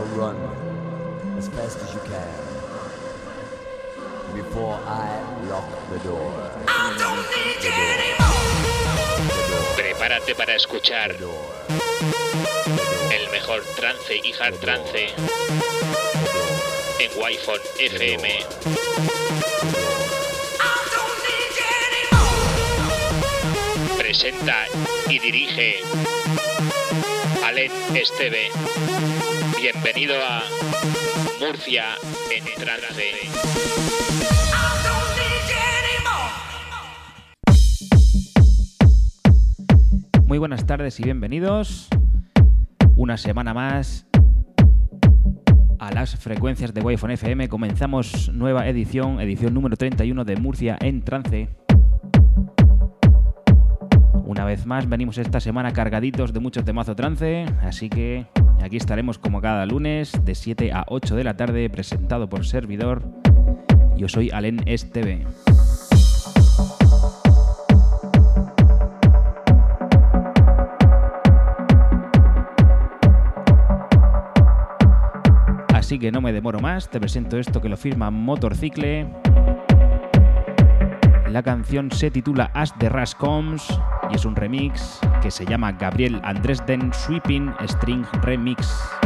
So run as fast as you can before I lock the door. I don't need you anymore. Prepárate para escuchar el mejor trance y hard trance en Wi-Fi FM. Presenta y dirige Alen Esteve. Bienvenido a Murcia en trance. Muy buenas tardes y bienvenidos una semana más a las frecuencias de Wi-Fi FM. Comenzamos nueva edición, edición número 31 de Murcia en trance. Una vez más venimos esta semana cargaditos de mucho temazo trance, así que aquí estaremos como cada lunes de 7 a 8 de la tarde presentado por servidor. Yo soy Alen Esteve. Así que no me demoro más, te presento esto que lo firma Motorcicle. La canción se titula As the Rush Comes y es un remix que se llama Gabriel Andresden Sweeping String Remix.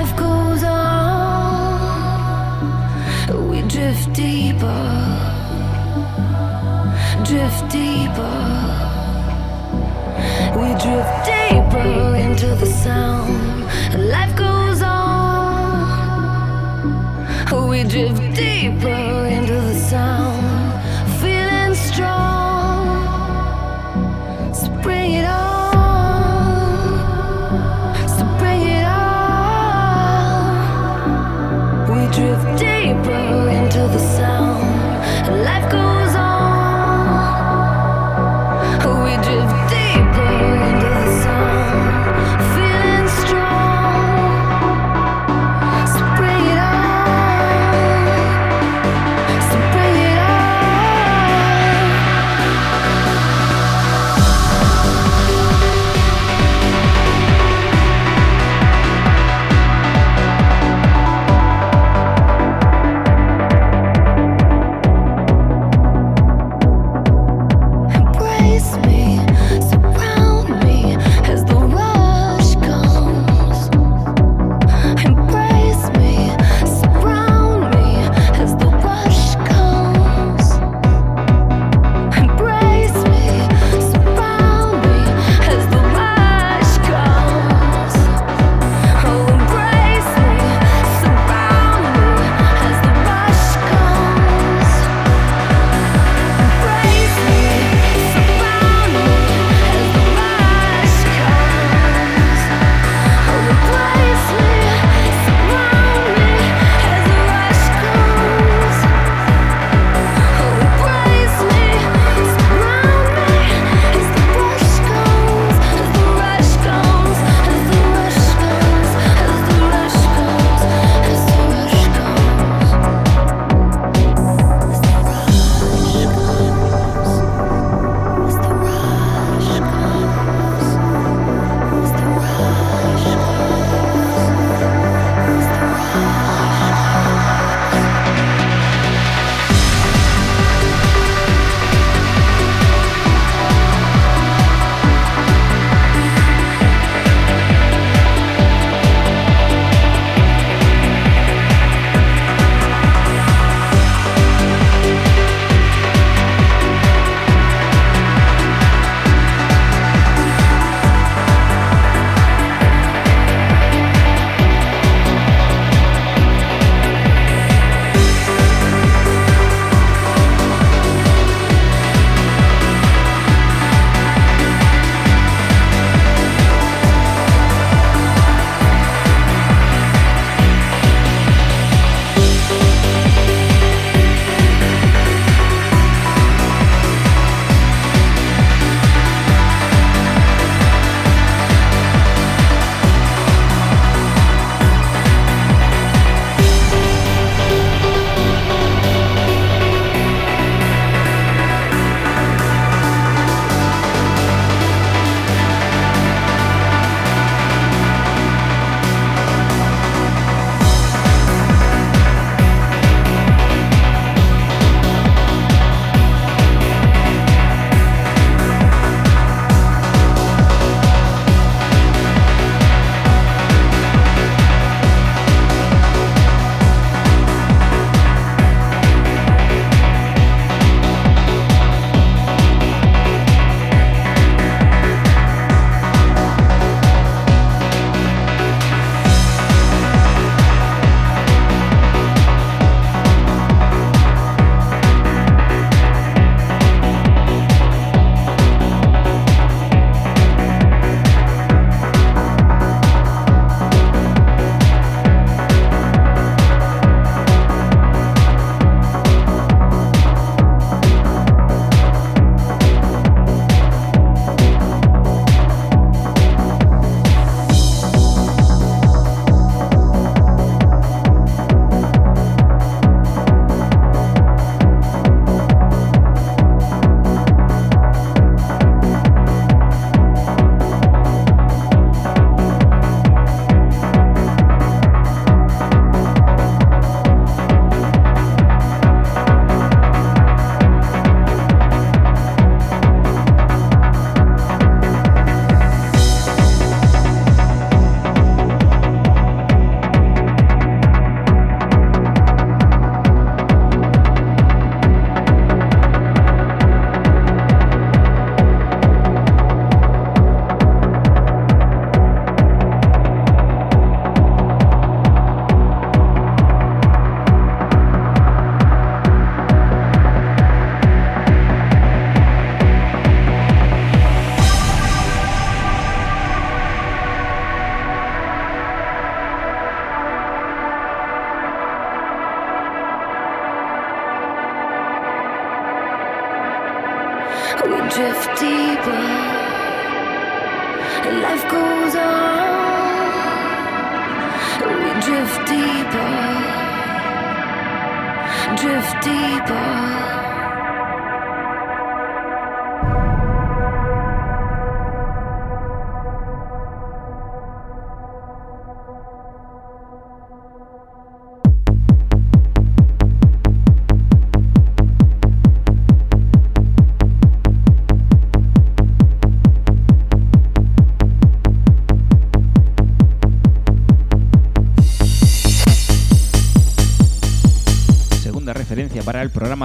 life goes on, we drift deeper, drift deeper. We drift deeper into the sound. Life goes on, we drift deeper.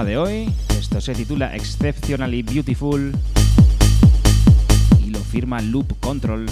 De hoy. Esto se titula Exceptionally Beautiful y lo firma Loop Control.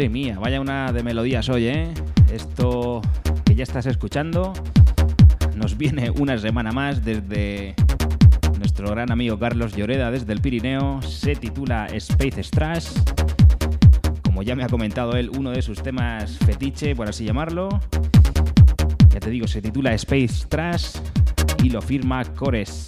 Madre mía, vaya una de melodías hoy, ¿eh? Esto que ya estás escuchando nos viene una semana más desde nuestro gran amigo Carlos Lloreda desde el Pirineo. Se titula Space Strash. Como ya me ha comentado él, uno de sus temas fetiche, por así llamarlo. Ya te digo, se titula Space Trash y lo firma Cores.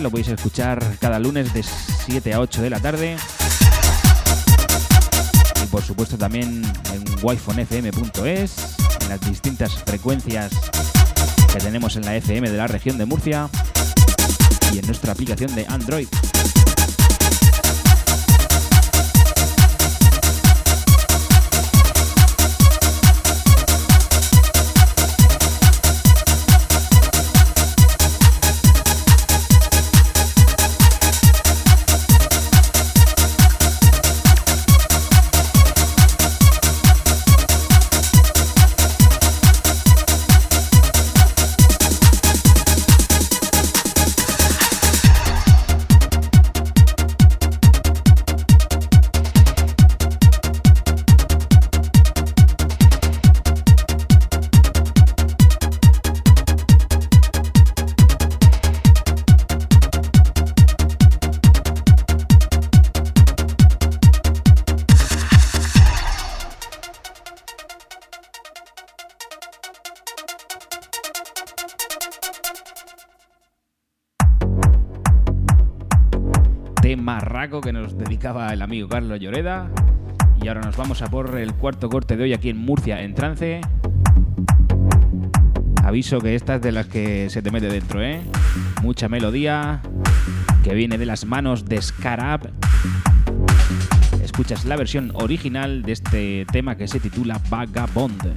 Lo podéis escuchar cada lunes de 7 a 8 de la tarde. Y por supuesto también en wifonfm.es, en las distintas frecuencias que tenemos en la FM de la región de Murcia y en nuestra aplicación de Android. Que nos dedicaba el amigo Carlos Lloreda. Y ahora nos vamos a por el cuarto corte de hoy aquí en Murcia en trance. Aviso que esta es de las que se te mete dentro, ¿eh? Mucha melodía que viene de las manos de Scarab. Escuchas la versión original de este tema que se titula Vagabond.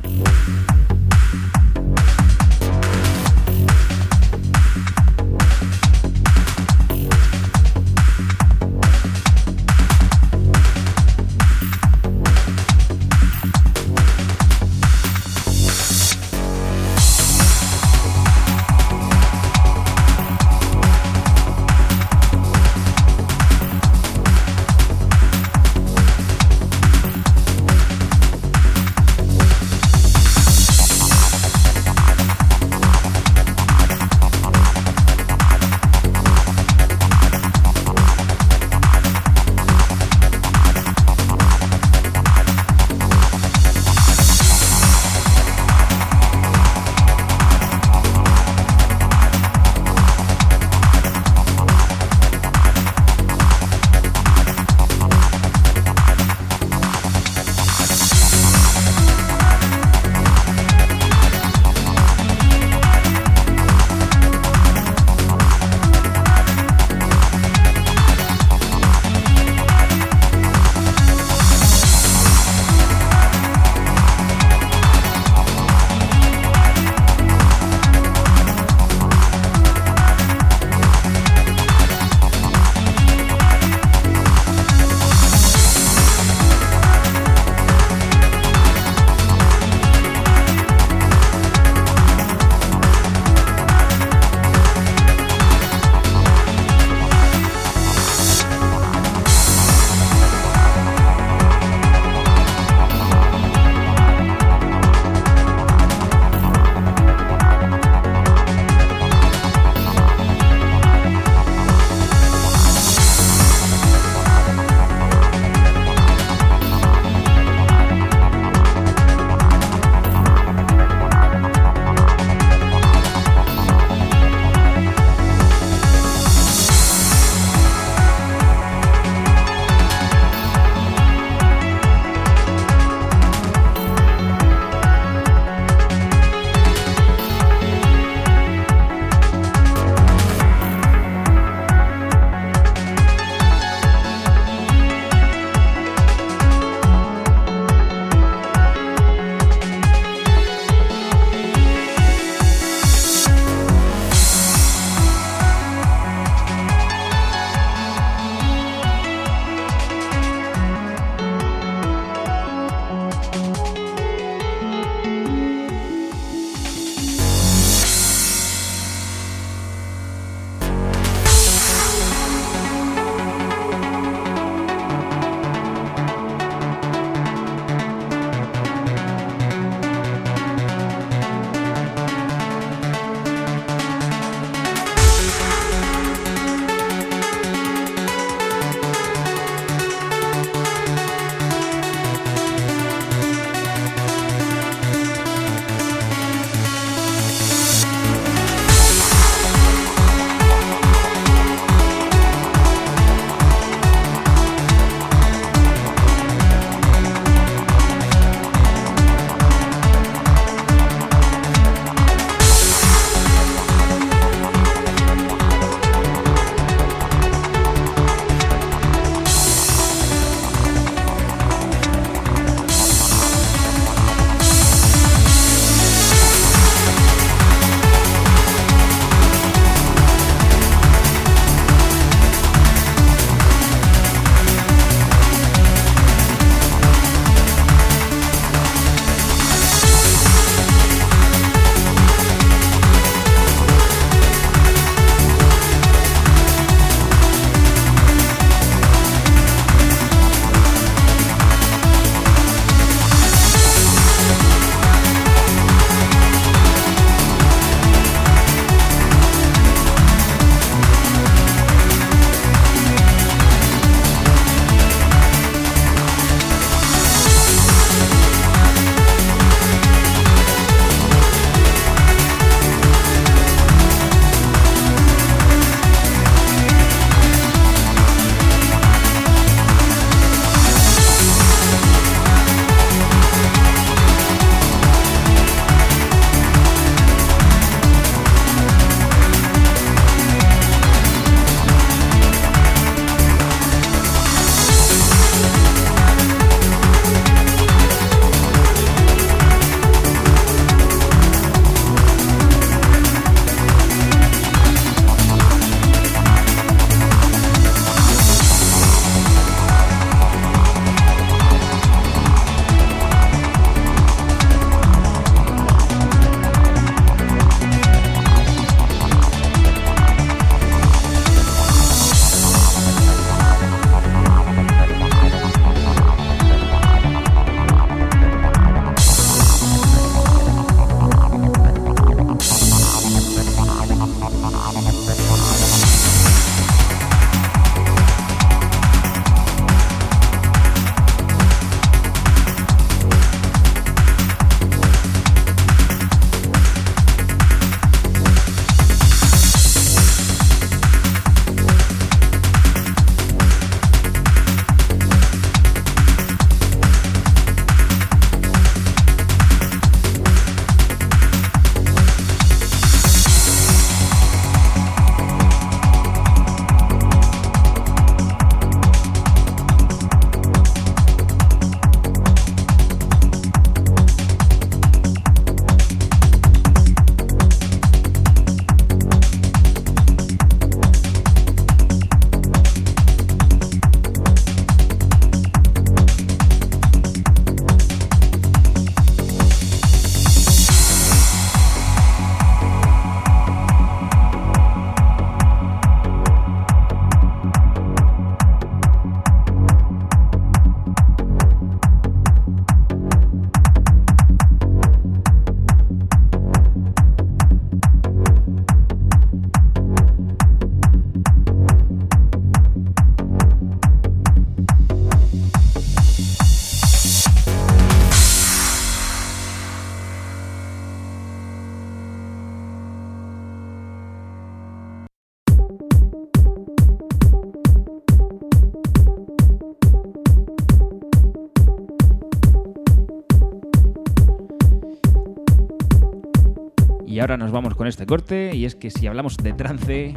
Con este corte y es que si hablamos de trance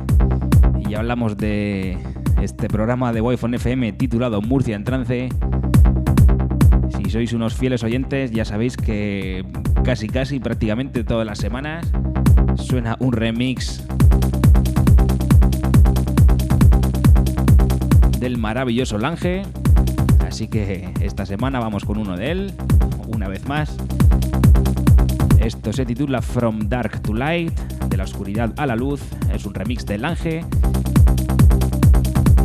y hablamos de este programa de Wi-Fi FM titulado Murcia en trance, si sois unos fieles oyentes ya sabéis que casi casi prácticamente todas las semanas suena un remix del maravilloso Lange. Así que esta semana vamos con uno de él, una vez más. Esto se titula From Dark to Light, de la oscuridad a la luz. Es un remix de Lange.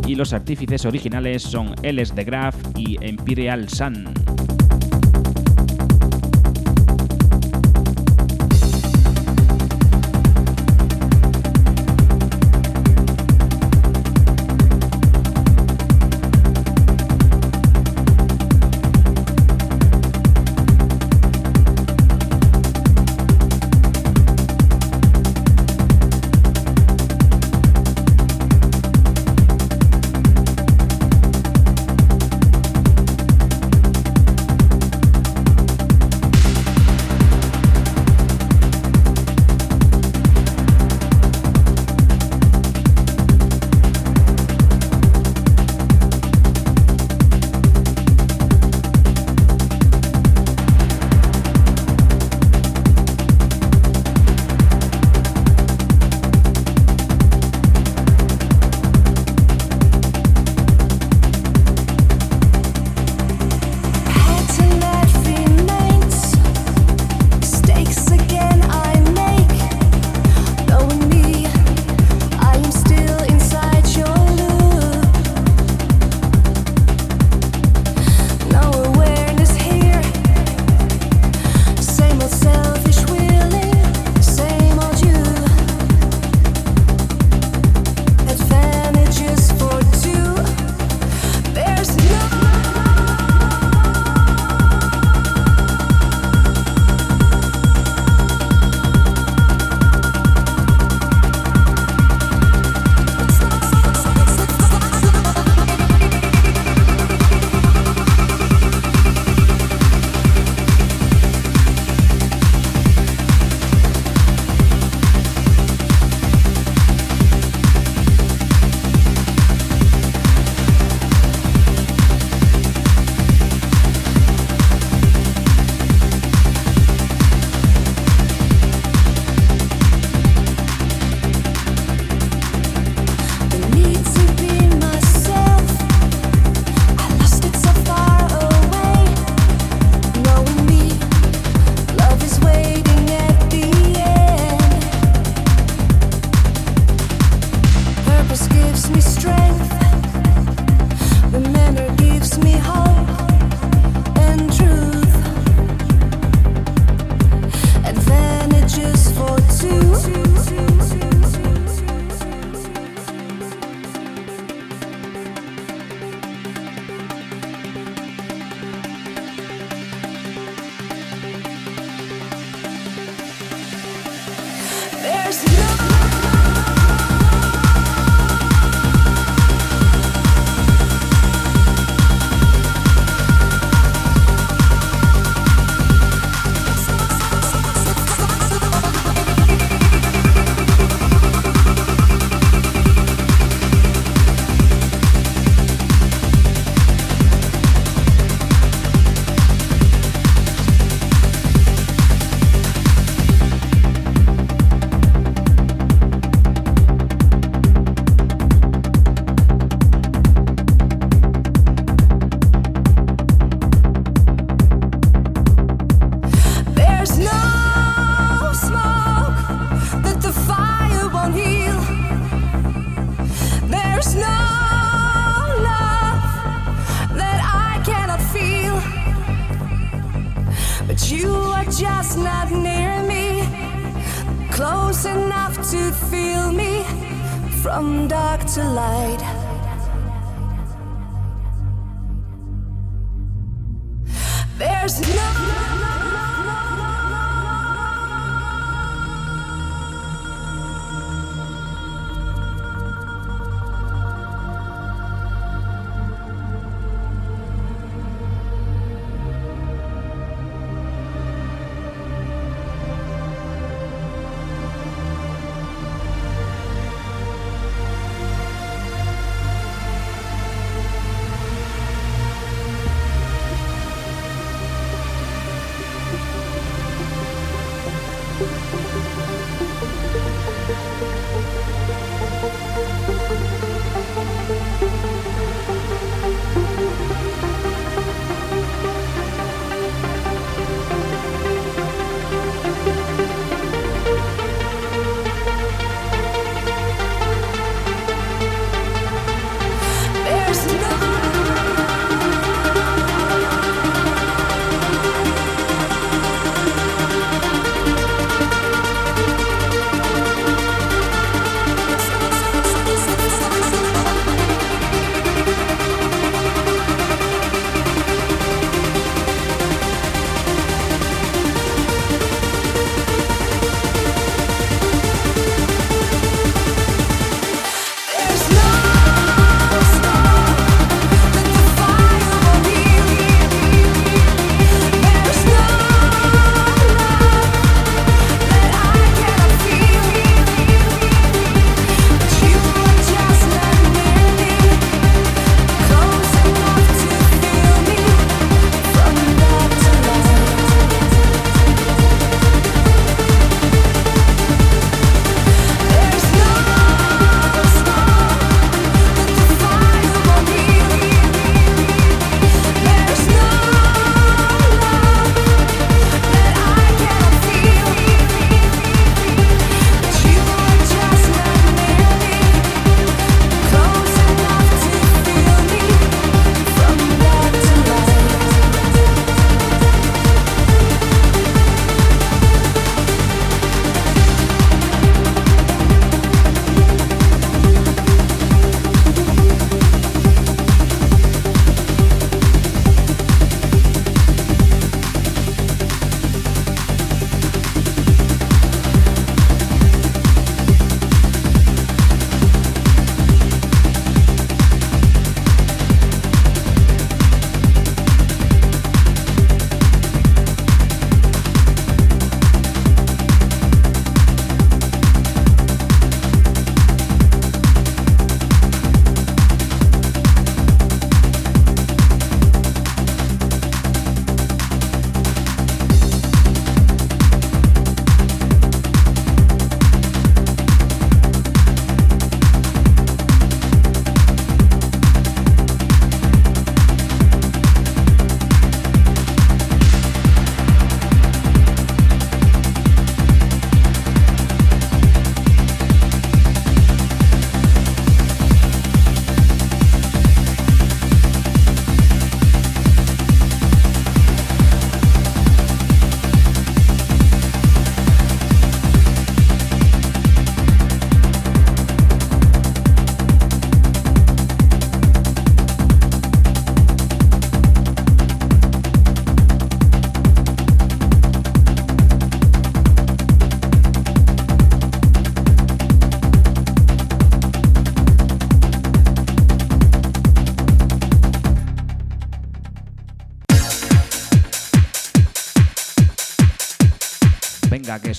Y los artífices originales son LS The Graph y Imperial Sun.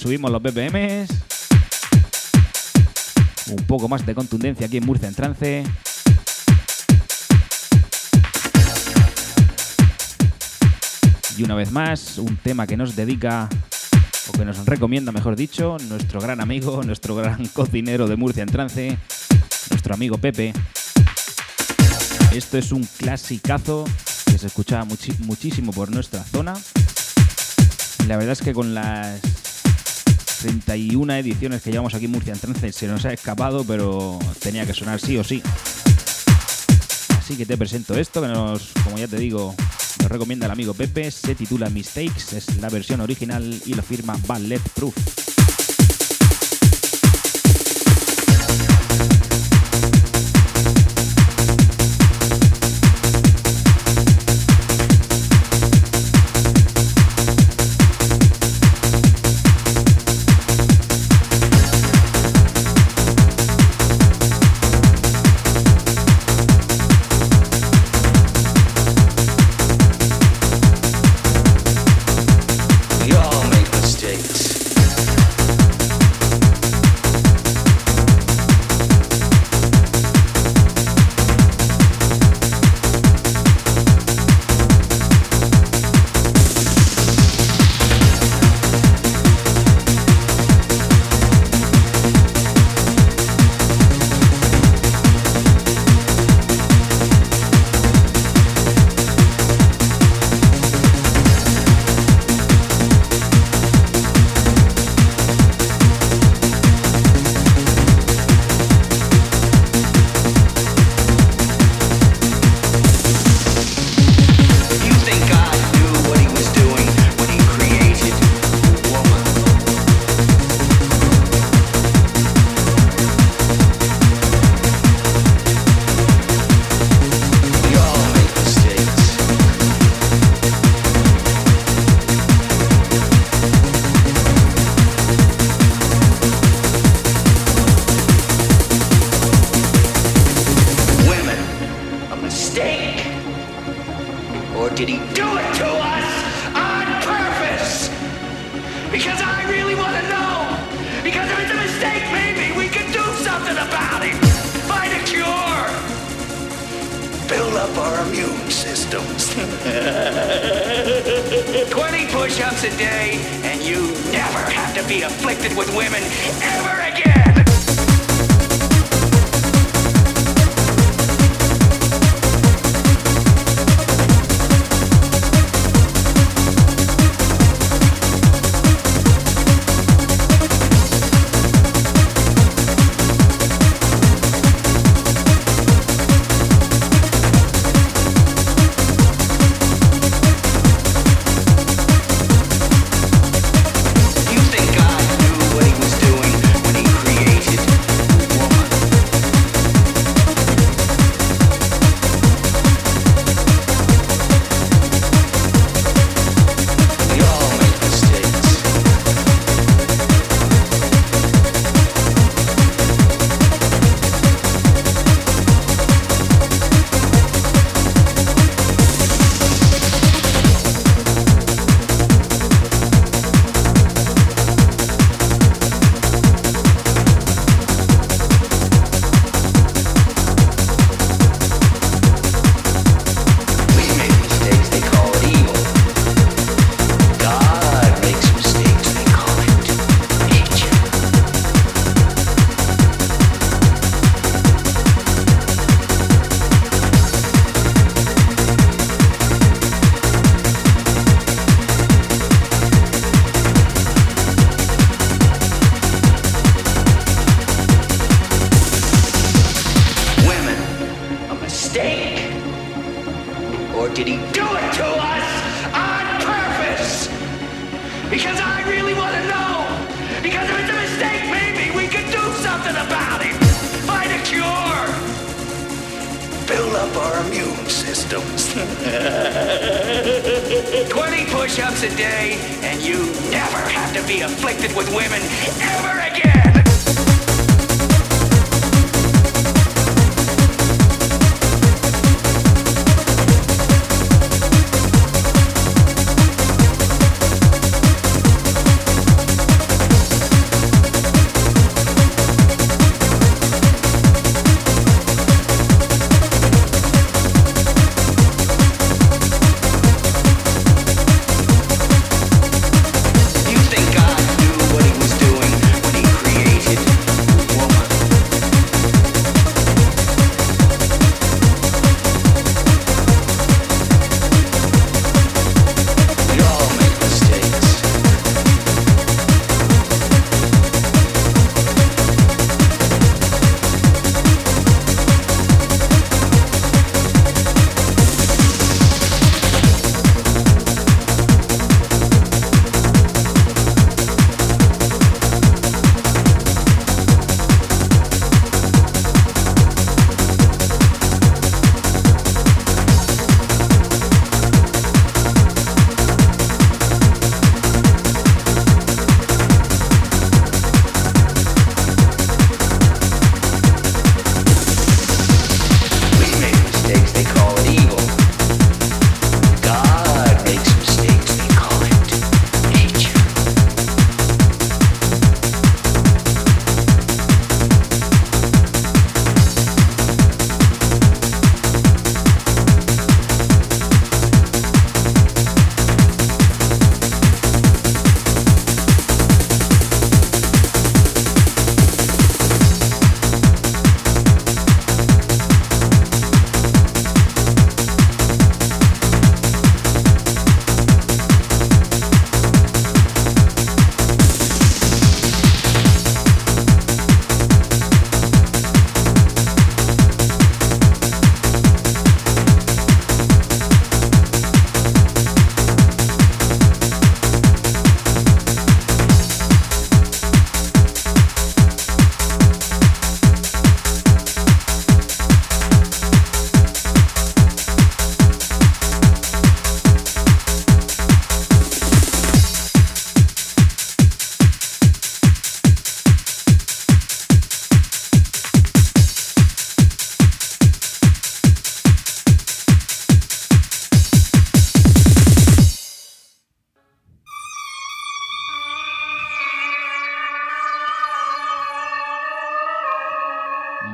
Subimos los BPMs. Un poco más de contundencia aquí en Murcia en trance. Y una vez más, un tema que nos dedica, o que nos recomienda, mejor dicho, nuestro gran amigo, nuestro gran cocinero de Murcia en trance, nuestro amigo Pepe. Esto es un clasicazo que se escuchaba muchísimo por nuestra zona. La verdad es que con las 31 ediciones que llevamos aquí en Murcia en trance se nos ha escapado, pero tenía que sonar sí o sí. Así que te presento esto, que nos, como ya te digo, nos recomienda el amigo Pepe, se titula Mistakes, es la versión original y lo firma Ballet Proof.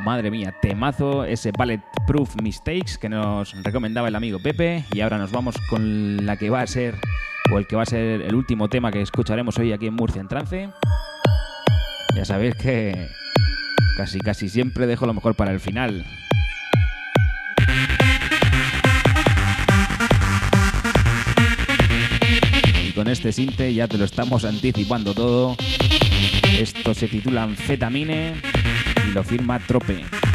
Madre mía, temazo ese Bulletproof Mistakes que nos recomendaba el amigo Pepe. Y ahora nos vamos con la que va a ser, o el que va a ser el último tema que escucharemos hoy aquí en Murcia en Trance. Ya sabéis que casi casi siempre dejo lo mejor para el final. Y con este sinte ya te lo estamos anticipando todo. Esto se titula Anfetamine y lo firma Trope.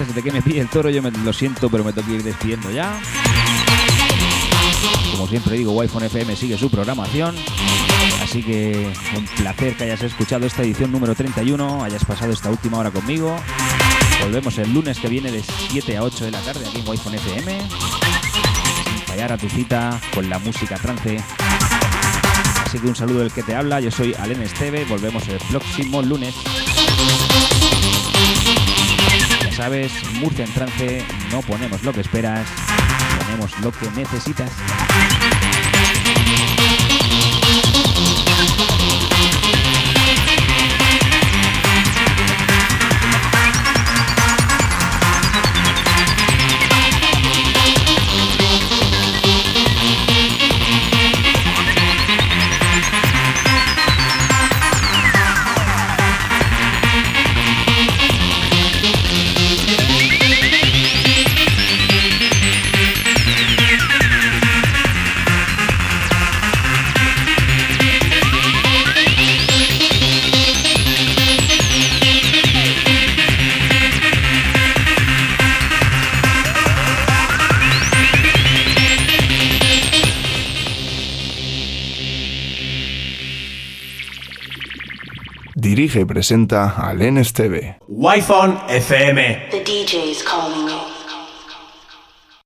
Antes de que me pille el toro, yo me lo siento, pero me tengo que ir despidiendo ya. Como siempre digo, Wi-Fi FM sigue su programación. Así que un placer que hayas escuchado esta edición número 31, hayas pasado esta última hora conmigo. Volvemos el lunes que viene de 7 a 8 de la tarde aquí en Wi-Fi FM. Sin fallar a tu cita con la música trance. Así que un saludo del que te habla, yo soy Alen Esteve, volvemos el próximo lunes. Sabes, Murcia en trance, no ponemos lo que esperas, ponemos lo que necesitas. Dirige y presenta Alen Esteve. Wi-Fi FM. The DJ's calling you.